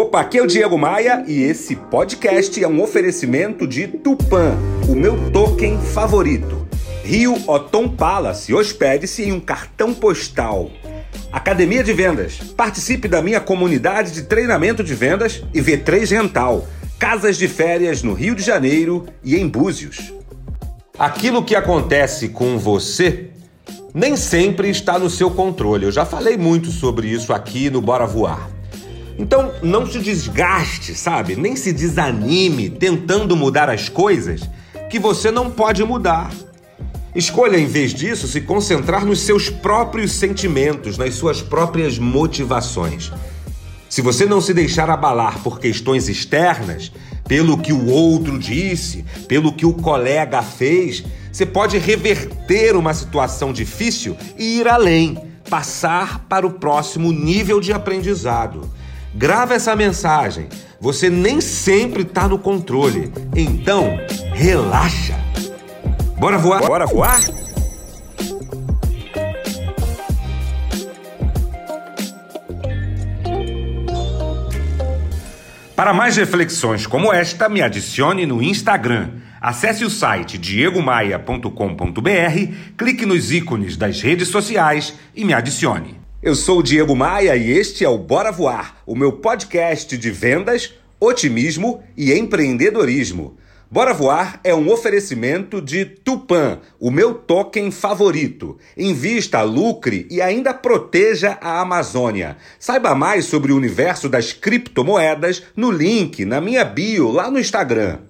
Opa, aqui é o Diego Maia e esse podcast é um oferecimento de Tupan, o meu token favorito. Rio Otom Palace, hospede-se em um cartão postal. Academia de Vendas, participe da minha comunidade de treinamento de vendas e V3 Rental, casas de férias no Rio de Janeiro e em Búzios. Aquilo que acontece com você nem sempre está no seu controle. Eu já falei muito sobre isso aqui no Bora Voar. Então não se desgaste, sabe? Nem se desanime tentando mudar as coisas que você não pode mudar. Escolha, em vez disso, se concentrar nos seus próprios sentimentos, nas suas próprias motivações. Se você não se deixar abalar por questões externas, pelo que o outro disse, pelo que o colega fez, você pode reverter uma situação difícil e ir além, passar para o próximo nível de aprendizado. Grava essa mensagem. Você nem sempre está no controle. Então, relaxa. Bora voar? Bora voar? Para mais reflexões como esta, me adicione no Instagram. Acesse o site diegomaia.com.br, clique nos ícones das redes sociais e me adicione. Eu sou o Diego Maia e este é o Bora Voar, o meu podcast de vendas, otimismo e empreendedorismo. Bora Voar é um oferecimento de Tupan, o meu token favorito. Invista, lucre e ainda proteja a Amazônia. Saiba mais sobre o universo das criptomoedas no link na minha bio lá no Instagram.